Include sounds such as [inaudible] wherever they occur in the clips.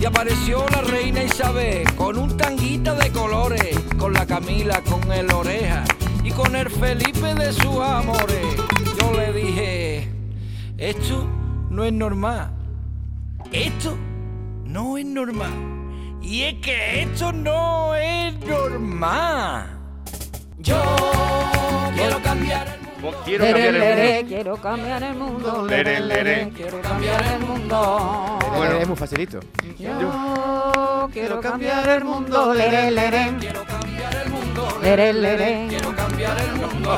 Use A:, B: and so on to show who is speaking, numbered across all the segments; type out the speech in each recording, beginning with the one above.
A: Y apareció la reina Isabel con un tanguita de colores, con la Camila, con el oreja y con el Felipe de sus amores. Yo le dije, esto no es normal. Esto no es normal. Y es que esto no es normal. Yo quiero cambiar.
B: Quiero cambiar el mundo.
C: Quiero cambiar el mundo. Quiero cambiar el mundo.
B: Bueno.
D: es muy facilito.
C: Yo quiero cambiar el mundo.
A: Quiero cambiar el mundo. Quiero cambiar el mundo.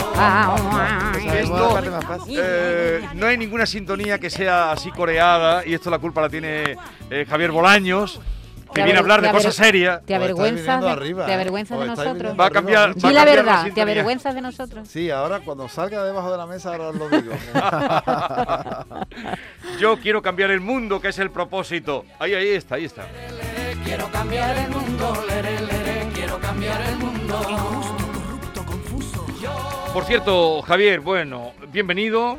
B: Esto-. Eh, no hay ninguna sintonía que sea así coreada y esto la culpa la tiene eh, Javier Bolaños, que
C: Te
B: viene a hablar de
C: te
B: cosas serias.
C: ¿Te avergüenzas de,
E: arriba,
C: te
E: ¿eh?
C: avergüenzas de nosotros?
B: Va a cambiar- va a
C: la verdad, ¿te
B: sintonía.
C: avergüenzas de nosotros?
E: Sí, ahora cuando salga debajo de la mesa ahora os lo digo. [laughs]
B: Yo quiero cambiar el mundo, que es el propósito. Ahí, ahí está, ahí está.
A: Quiero cambiar el mundo. Lere, lere. Quiero cambiar el mundo. Injusto, corrupto, confuso.
B: Por cierto, Javier, bueno, bienvenido.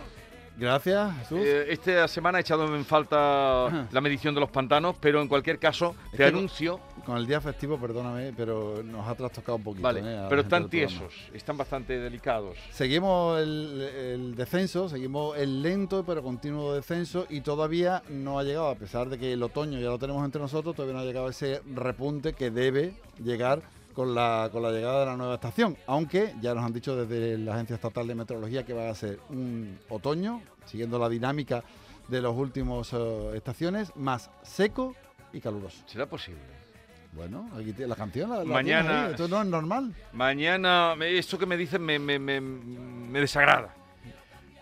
E: Gracias, Jesús.
B: Eh, esta semana he echado en falta la medición de los pantanos, pero en cualquier caso
E: Es
B: te
E: que-
B: anuncio.
E: Con el día festivo, perdóname, pero nos ha trastocado un poquito.
B: Vale,
E: ¿eh?
B: pero están tiesos, están bastante delicados.
E: Seguimos el, el descenso, seguimos el lento pero continuo descenso y todavía no ha llegado, a pesar de que el otoño ya lo tenemos entre nosotros, todavía no ha llegado ese repunte que debe llegar con la, con la llegada de la nueva estación. Aunque ya nos han dicho desde la Agencia Estatal de Meteorología que va a ser un otoño, siguiendo la dinámica de las últimas eh, estaciones, más seco y caluroso.
B: ¿Será posible?
E: Bueno, aquí tiene la canción. La, la
B: Mañana-
E: ahí, Esto no es normal.
B: Mañana, esto que me dicen me, me, me, me desagrada.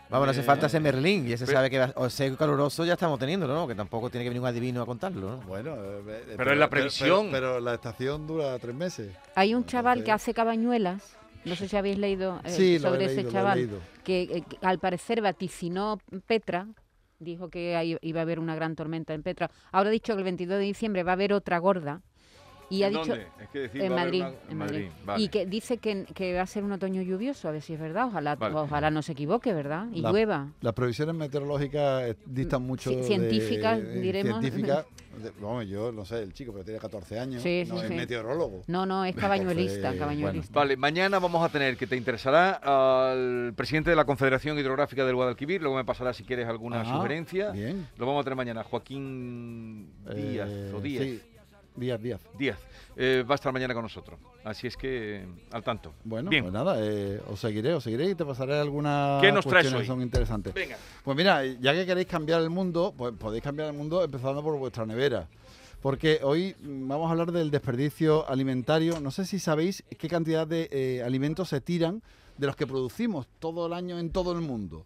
D: Vamos, no hace
B: Eh,
D: falta ser Merlín. Ya se
B: pero-
D: sabe que va- o seco caluroso ya estamos teniéndolo, ¿no? Que tampoco tiene que venir un adivino a contarlo, ¿no?
E: Bueno, eh, eh,
B: Pero es la previsión.
E: Pero, pero la estación dura tres meses.
C: Hay un chaval que hace cabañuelas, no sé si habéis leído eh,
E: Sí,
C: sobre ese chaval, que, eh, que al parecer vaticinó Petra, dijo que ahí iba a haber una gran tormenta en Petra. Ahora ha dicho que el 22 de diciembre va a haber otra gorda. Y ha
B: ¿En
C: dicho
B: dónde? Es que decir,
C: en Madrid,
B: una-
C: en Madrid.
B: vale.
C: Y que dice que, que va a ser un otoño lluvioso, a ver si es verdad. Ojalá,
B: Vale.
C: ojalá no se equivoque, ¿verdad? Y
E: La-
C: llueva.
E: Las previsiones meteorológicas eh, distan mucho.
C: ci-
E: de-
C: científicas,
E: eh,
C: diremos.
E: Científicas. [laughs] vamos, yo no sé, el chico, pero tiene 14 años.
C: Sí,
E: no
C: sí,
E: es
C: sí.
E: meteorólogo.
C: No, no, es cabañuelista.
B: Vale, mañana vamos a tener que te interesará al presidente de la Confederación Hidrográfica del Guadalquivir, luego me pasará si quieres alguna
E: Ajá,
B: sugerencia.
E: Bien.
B: Lo vamos a tener mañana, Joaquín Díaz
E: Eh,
B: o Díaz.
E: Díaz, Díaz.
B: Díaz. Eh, va a estar mañana con nosotros. Así es que eh, al tanto.
E: Bueno,
B: Bien.
E: pues nada, eh, os seguiré, os seguiré y te pasaré algunas
B: ¿Qué nos traes
E: cuestiones
B: hoy?
E: que son interesantes.
B: Venga.
E: Pues mira, ya que queréis cambiar el mundo, pues podéis cambiar el mundo empezando por vuestra nevera. Porque hoy mm, vamos a hablar del desperdicio alimentario. No sé si sabéis qué cantidad de eh, alimentos se tiran de los que producimos todo el año en todo el mundo.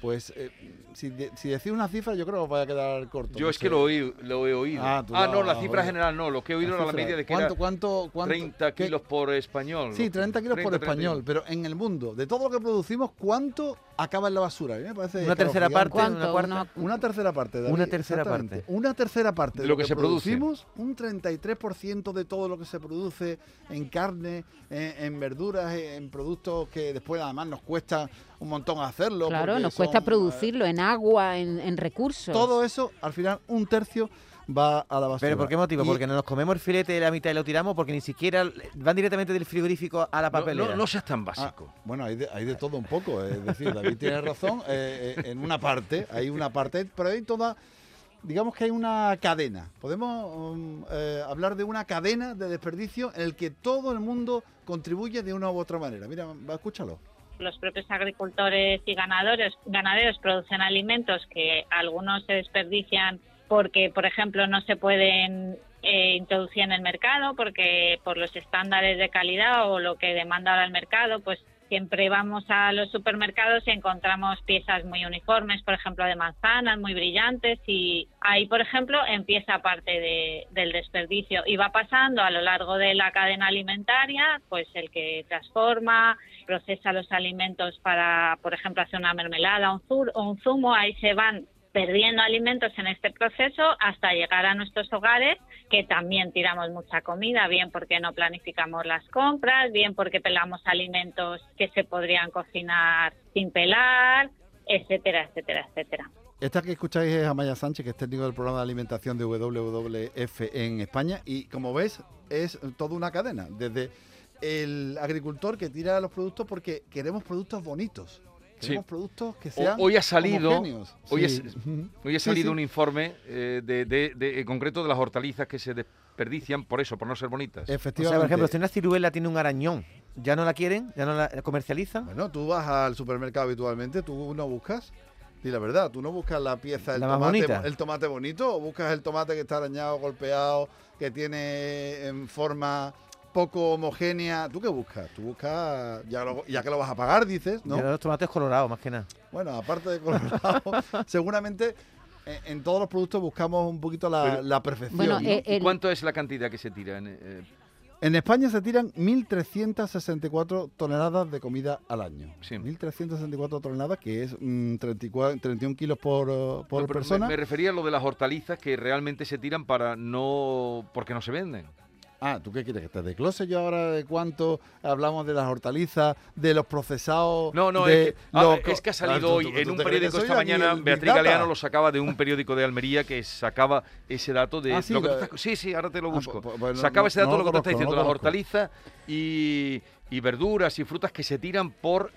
E: Pues eh, si, de- si decís una cifra, yo creo que os vaya a quedar corto.
B: Yo
E: no
B: es que lo, oí- lo he oído.
E: Ah,
B: Ah, no, la cifra
E: oído.
B: general no. Lo que he oído era la media de que
E: ¿Cuánto,
B: era
E: cuánto, cuánto,
B: 30
E: qué-
B: kilos por español.
E: Sí, 30 kilos por
B: 30, 31.
E: español, pero en el mundo, de todo lo que producimos, ¿cuánto acaba en la basura? A mí me parece
D: Una tercera parte, una
C: ¿Cuánto?
D: cuarta.
C: Una-
E: Una tercera parte. David,
D: Una tercera parte.
E: Una tercera parte
B: De lo que se produce.
E: producimos, un 33% de todo lo que se produce en carne, en, en verduras, en productos que después además nos cuesta un montón hacerlo.
C: Claro, nos cuesta
E: son, eh,
C: producirlo en agua, en, en recursos.
E: Todo eso, al final, un tercio va a la basura.
D: ¿Pero por qué motivo? ¿Porque no nos comemos el filete de la mitad y lo tiramos? ¿Porque ni siquiera van directamente del frigorífico a la papelera?
B: no, no seas tan
E: Ah,
B: básico.
E: bueno, hay de, hay de todo un poco. Es decir, David tiene razón. eh, eh, en una parte, hay una parte, pero hay toda. Digamos que hay una cadena. Podemos um, eh, hablar de una cadena de desperdicio en el que todo el mundo contribuye de una u otra manera. Mira, escúchalo.
F: Los propios agricultores y ganaderos, ganaderos producen alimentos que algunos se desperdician porque, por ejemplo, no se pueden eh, introducir en el mercado porque por los estándares de calidad o lo que demanda ahora el mercado, pues Siempre vamos a los supermercados y encontramos piezas muy uniformes, por ejemplo, de manzanas, muy brillantes, y ahí, por ejemplo, empieza parte de- del desperdicio. Y va pasando a lo largo de la cadena alimentaria, pues el que transforma, procesa los alimentos para, por ejemplo, hacer una mermelada un, un zumo, ahí se van perdiendo alimentos en este proceso hasta llegar a nuestros hogares, que también tiramos mucha comida, bien porque no planificamos las compras, bien porque pelamos alimentos que se podrían cocinar sin pelar, etcétera, etcétera, etcétera.
E: Esta que escucháis es Amaya Sánchez, que es técnico del programa de alimentación de WWF en España. Y como ves, es toda una cadena. Desde el agricultor que tira los productos porque queremos productos bonitos. Queremos productos que sean
B: hoy ha salido, hoy,
E: Sí.
B: es-
E: Ujú.
B: hoy ha salido
E: sí.
B: un informe eh, de, de- de- en concreto de las hortalizas que se desperdician por eso, por no ser bonitas.
D: O sea,
E: Efectivamente.
D: por ejemplo, si una ciruela tiene un arañón, ¿ya no la quieren? ¿Ya no la comercializan?
E: Bueno, tú vas al supermercado habitualmente, tú no buscas. Di la verdad, tú no buscas la pieza, el
D: La más
E: tomate,
D: bonita.
E: el tomate bonito, o buscas el tomate que está arañado, golpeado, que tiene en forma poco homogénea. ¿Tú qué buscas? Tú buscas, ya, lo- ya que lo vas a pagar, dices, ¿no?
D: Yo los tomates colorados, más que nada.
E: Bueno, aparte de colorado, [laughs] seguramente en, en todos los productos buscamos un poquito la,
B: Pero-
E: la perfección.
C: Bueno,
E: ¿no?
C: eh,
B: ¿Y
C: el-
B: cuánto es la cantidad que se tira? en, eh,
E: En España se tiran 1.364 toneladas de comida al año.
B: Sí.
E: 1.364 toneladas, que es mm, 34, 31 kilos por, eh, por
B: no, pero
E: persona.
B: Me, me refería a lo de las hortalizas que realmente se tiran para no... porque no se venden.
E: Ah, ¿tú qué quieres? ¿Que te desglose yo ahora de cuánto hablamos de las hortalizas, de los procesados?
B: No, no,
E: de
B: es, que, ah,
E: los
B: es que ha
E: Ah,
B: salido
E: ¿tú-
B: hoy
E: tú-
B: en
E: tú
B: un
E: te
B: periódico esta mañana, Beatriz? Galeano lo sacaba de un periódico de Almería que sacaba ese dato de
E: Ah, sí,
B: lo que tú
E: lo-
B: estás- sí, sí, ahora te lo
E: Ah,
B: busco.
E: pues- pues
B: sacaba
E: no-
B: ese dato
E: no
B: lo
E: lo
B: que tú estás
E: conozco,
B: diciendo,
E: no
B: las hortalizas y, y verduras y frutas que se tiran por por,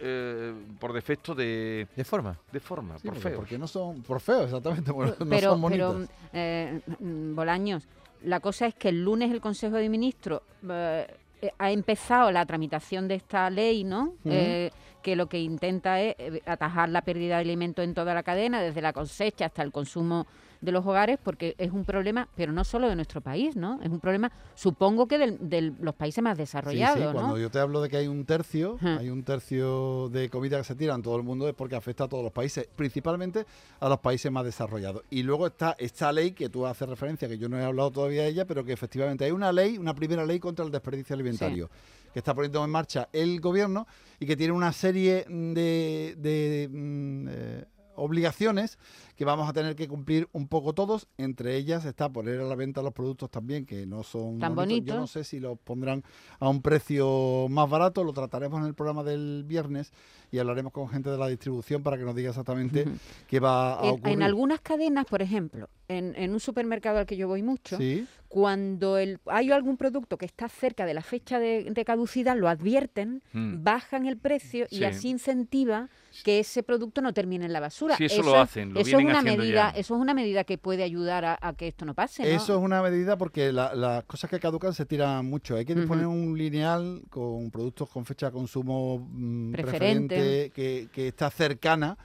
B: por defecto de,
D: ¿De forma?
B: de forma,
E: Sí,
B: por feo.
E: Porque no son por feo, exactamente, [laughs] no
C: pero,
E: son bonitas.
C: pero eh, mm, Bolaños, la cosa es que el lunes el Consejo de Ministros eh, eh, ha empezado la tramitación de esta ley, ¿no? Eh, que lo que intenta es eh, atajar la pérdida de alimentos en toda la cadena, desde la cosecha hasta el consumo de los hogares, porque es un problema, pero no solo de nuestro país, ¿no? Es un problema, supongo que del- de los países más desarrollados,
E: sí, cuando yo te hablo de que hay un tercio, hay un tercio de comida que se tira en todo el mundo es porque afecta a todos los países, principalmente a los países más desarrollados. Y luego está esta ley que tú haces referencia, que yo no he hablado todavía de ella, pero que efectivamente hay una ley, una primera ley contra el desperdicio alimentario. que está poniendo en marcha el gobierno y que tiene una serie de, de, mm, eh, obligaciones que vamos a tener que cumplir un poco todos. Entre ellas está poner a la venta los productos también que no son
C: Tan
E: Yo no
C: bonitos.
E: sé si los pondrán a un precio más barato. Lo trataremos en el programa del viernes y hablaremos con gente de la distribución para que nos diga exactamente
C: Ujú.
E: qué va a
C: En,
E: ocurrir.
C: en algunas cadenas, por ejemplo, en, en un supermercado al que yo voy mucho,
E: Sí.
C: cuando el, hay algún producto que está cerca de la fecha de, de caducidad, lo advierten,
B: Mm.
C: bajan el precio y
B: Sí.
C: así incentiva que ese producto no termine en la basura.
B: Sí, eso lo hacen, lo
C: eso es
B: vienen
C: una
B: haciendo
C: medida,
B: ya.
C: eso es una medida que puede ayudar a, a que esto no pase. ¿no?
E: Eso es una medida porque la- las cosas que caducan se tiran mucho. Hay que disponer un lineal con productos con fecha de consumo mm,
C: Preferente.
E: preferente, que, que está cercana,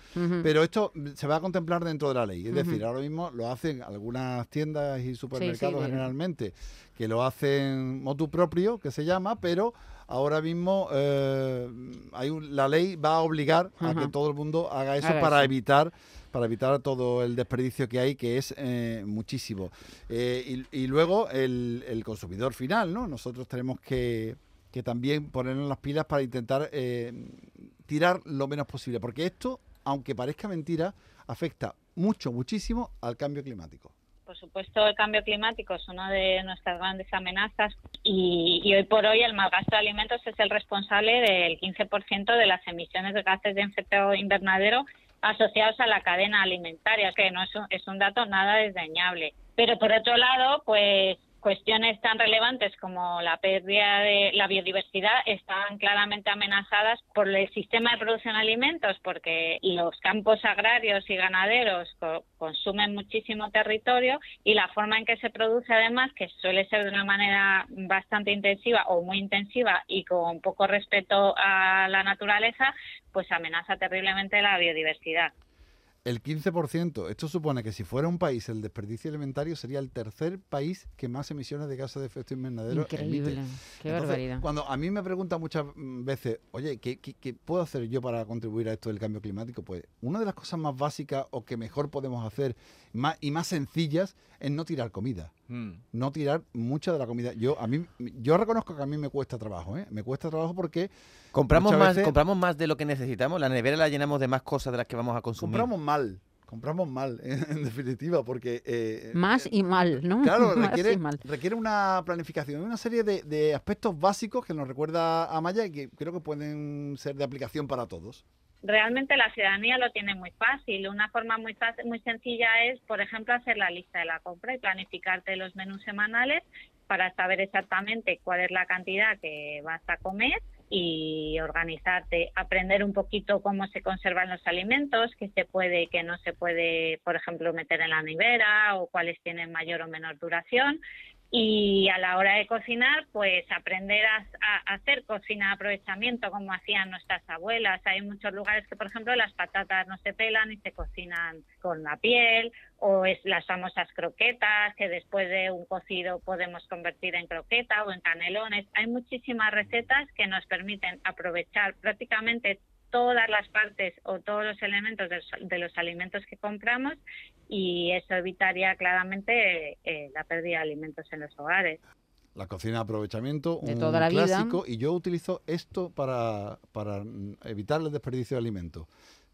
E: pero esto se va a contemplar dentro de la ley. Es decir, ahora mismo lo hacen algunas tiendas y supermercados generalmente, que lo hacen motu propio, que se llama, pero ahora mismo eh, hay un- la ley va a obligar a que todo el mundo haga eso para evitar para evitar todo el desperdicio que hay, que es eh, muchísimo. Eh, y, luego el, el consumidor final, ¿no? Nosotros tenemos que, que también ponernos las pilas para intentar eh, tirar lo menos posible, porque esto, aunque parezca mentira, afecta mucho, muchísimo al cambio climático.
F: Por supuesto, el cambio climático es una de nuestras grandes amenazas y, y hoy por hoy el malgasto de alimentos es el responsable del 15% de las emisiones de gases de efecto invernadero asociados a la cadena alimentaria, que no es un, es un dato nada desdeñable. Pero por otro lado, pues cuestiones tan relevantes como la pérdida de la biodiversidad están claramente amenazadas por el sistema de producción de alimentos, porque los campos agrarios y ganaderos co- consumen muchísimo territorio y la forma en que se produce, además, que suele ser de una manera bastante intensiva o muy intensiva y con poco respeto a la naturaleza, pues amenaza terriblemente la biodiversidad.
E: El 15%. Esto supone que si fuera un país el desperdicio alimentario sería el tercer país que más emisiones de gases de efecto invernadero
C: Increíble.
E: emite.
C: Qué
E: Entonces,
C: barbaridad.
E: Cuando a mí me preguntan muchas veces, oye, ¿qué, qué, qué puedo hacer yo para contribuir a esto del cambio climático? Pues una de las cosas más básicas o que mejor podemos hacer más, y más sencillas es no tirar comida.
B: Mm.
E: No tirar mucha de la comida. Yo a mí yo reconozco que a mí me cuesta trabajo, ¿eh? Me cuesta trabajo porque
D: Compramos más,
E: veces-
D: compramos más de lo que necesitamos. La nevera la llenamos de más cosas de las que vamos a consumir.
E: compramos mal. Compramos mal, [laughs] en definitiva, porque... eh,
C: Más y mal, ¿no? [laughs]
E: Claro, requiere,
C: mal.
E: requiere una planificación, una serie de, de aspectos básicos que nos recuerda a Maya y que creo que pueden ser de aplicación para todos.
F: Realmente la ciudadanía lo tiene muy fácil. Una forma muy fácil, muy sencilla es, por ejemplo, hacer la lista de la compra y planificarte los menús semanales para saber exactamente cuál es la cantidad que vas a comer y organizarte, aprender un poquito cómo se conservan los alimentos, qué se puede qué no se puede, por ejemplo, meter en la nevera o cuáles tienen mayor o menor duración. Y a la hora de cocinar, pues aprender a, a hacer cocina de aprovechamiento como hacían nuestras abuelas. Hay muchos lugares que, por ejemplo, las patatas no se pelan y se cocinan con la piel, o es las famosas croquetas que después de un cocido podemos convertir en croqueta o en canelones. Hay muchísimas recetas que nos permiten aprovechar prácticamente todas las partes o todos los elementos de los, de los alimentos que compramos y eso evitaría claramente eh, la pérdida de alimentos en los hogares.
E: La cocina de aprovechamiento,
C: De
E: un
C: toda la vida.
E: clásico, y yo utilizo esto para, para mm, evitar el desperdicio de alimentos.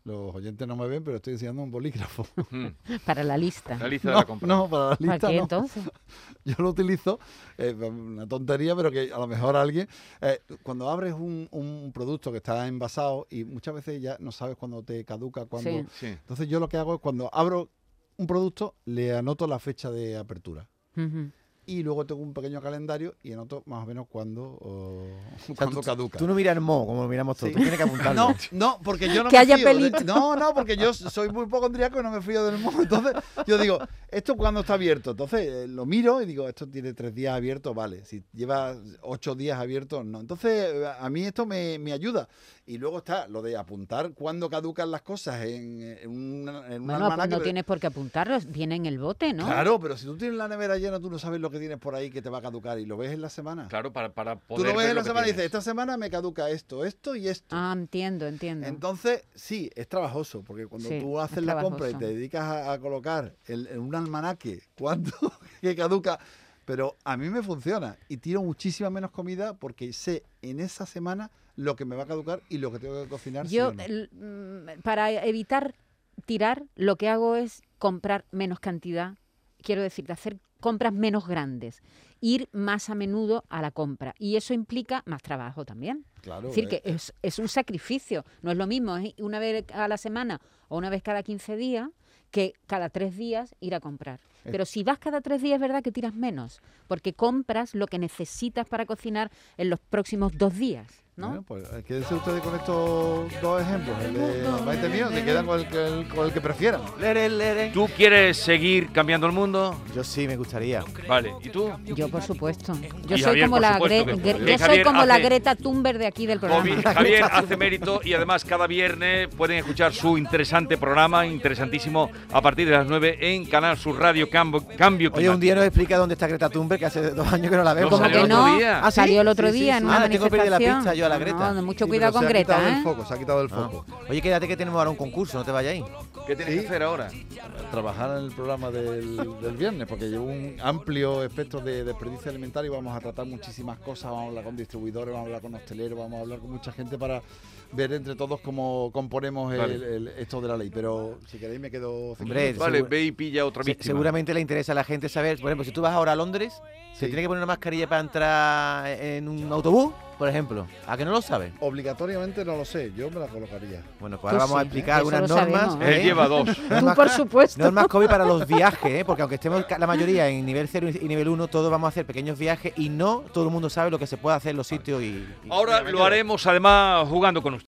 E: Los oyentes no me ven, pero estoy enseñando un bolígrafo. [laughs]
C: Para la lista.
B: La lista de la
E: No,
B: compra.
E: no, para la
C: ¿Para
E: lista
C: qué
E: no.
C: entonces? [laughs]
E: Yo lo utilizo, eh, una tontería, pero que a lo mejor alguien, eh, cuando abres un, un producto que está envasado y muchas veces ya no sabes cuándo te caduca, cuándo...
C: Sí.
B: Sí.
E: Entonces yo lo que hago es cuando abro un producto, le anoto la fecha de apertura.
C: Ujú.
E: Y luego tengo un pequeño calendario y anoto más o menos cuándo, o,
D: O sea, tú,
E: caduca.
D: tú no miras el mo, como lo miramos todos.
E: Sí.
D: Tú tienes que apuntarlo. [laughs]
E: No, no, porque yo no
C: Que
E: me
C: haya
E: fío de-
C: pelito.
E: no, no, porque yo soy muy hipocondriaco y no me fío del moho. Entonces, yo digo, ¿esto cuándo está abierto? Entonces, eh, lo miro y digo, esto tiene tres días abierto, vale. Si lleva ocho días abierto, no. Entonces, a mí esto me, me ayuda. Y luego está lo de apuntar cuándo caducan las cosas en, en un, en
C: Bueno, pues no tienes por qué apuntarlos, viene en el bote, ¿no?
E: Claro, pero si tú tienes la nevera llena, tú no sabes lo que tienes por ahí que te va a caducar y lo ves en la semana.
B: Claro, para, para poder
E: Tú lo ves
B: ver
E: en la semana y dices, esta semana me caduca esto, esto y esto.
C: Ah, entiendo, entiendo.
E: Entonces, sí, es trabajoso, porque cuando
C: Sí,
E: tú
C: es
E: haces la compra y te dedicas a, a colocar el- en un almanaque [laughs] cuánto que caduca, pero a mí me funciona y tiro muchísima menos comida porque sé en esa semana lo que me va a caducar y lo que tengo que cocinar. sí
C: Yo,
E: o no.
C: el- mm, para evitar tirar, lo que hago es comprar menos cantidad, quiero decir, de hacer compras menos grandes, ir más a menudo a la compra. Y eso implica más trabajo también.
E: claro,
C: Es decir,
E: eh,
C: que es, es un sacrificio. No es lo mismo es una vez a la semana o una vez cada 15 días que cada tres días ir a comprar.
E: Eh.
C: Pero si vas cada tres días, es verdad que tiras menos, porque compras lo que necesitas para cocinar en los próximos dos días, ¿no?
E: Bueno, pues quédense ustedes con estos dos ejemplos. El de Maite mío, se quedan con el, que- el- con el que prefieran.
D: Lere, lere.
B: ¿Tú quieres seguir cambiando el mundo?
D: Yo sí, me gustaría.
B: Vale, ¿y tú?
C: Yo, por supuesto. Yo soy
B: Javier,
C: como
B: por
C: la
B: supuesto
C: Gre- Gre- yo soy como la Greta Thunberg de aquí del programa.
B: Javi- Javier hace mérito y además cada viernes pueden escuchar su interesante programa, interesantísimo, a partir de las 9 en Canal Sur Radio Cambio, Cambio
D: Oye, un día nos explica dónde está Greta Thunberg, que hace dos años que no la veo.
B: No, salió
C: que
B: el
C: no,
B: día.
D: ¿Ah, sí?
C: salió el otro
D: Sí, sí,
C: día en una
D: Ah, le tengo que pedir la
C: manifestación.
D: pista yo a la Greta.
C: no, mucho
E: Sí,
C: cuidado con
E: se ha quitado
C: Greta, ¿eh?
E: foco, se ha quitado del
D: Ah.
E: foco.
D: Oye, quédate que tenemos ahora un concurso, no te vayas ahí.
B: ¿Qué tienes que hacer ahora?
E: trabajar en el programa del, del viernes, porque llevo un amplio espectro de desperdicio alimentario y vamos a tratar muchísimas cosas, vamos a hablar con distribuidores, vamos a hablar con hosteleros, vamos a hablar con mucha gente para ver entre todos cómo componemos el-
B: Vale.
E: el- esto de la ley. Pero si queréis me quedo...
D: Hombre.
B: Vale, ve y pilla otra
D: Se-
B: víctima.
D: seguramente le interesa a la gente saber, por ejemplo, si tú vas ahora a Londres, ¿se tiene que poner una mascarilla para entrar en un autobús, por ejemplo? ¿A que no lo sabes?
E: Obligatoriamente no lo sé, yo me la colocaría.
D: Bueno, pues
C: Tú
D: ahora vamos a
C: sí,
D: explicar
C: eso
D: algunas
C: lo
D: normas.
C: sabemos,
B: Él
D: ¿eh?
B: lleva dos. [laughs]
C: Tú, por supuesto.
D: Normas COVID para los [laughs] viajes, ¿eh? porque aunque estemos ca- la mayoría en nivel 0 y nivel 1, todos vamos a hacer pequeños viajes y no todo el mundo sabe lo que se puede hacer en los sitios y... y-
B: Ahora lo haremos además jugando con usted.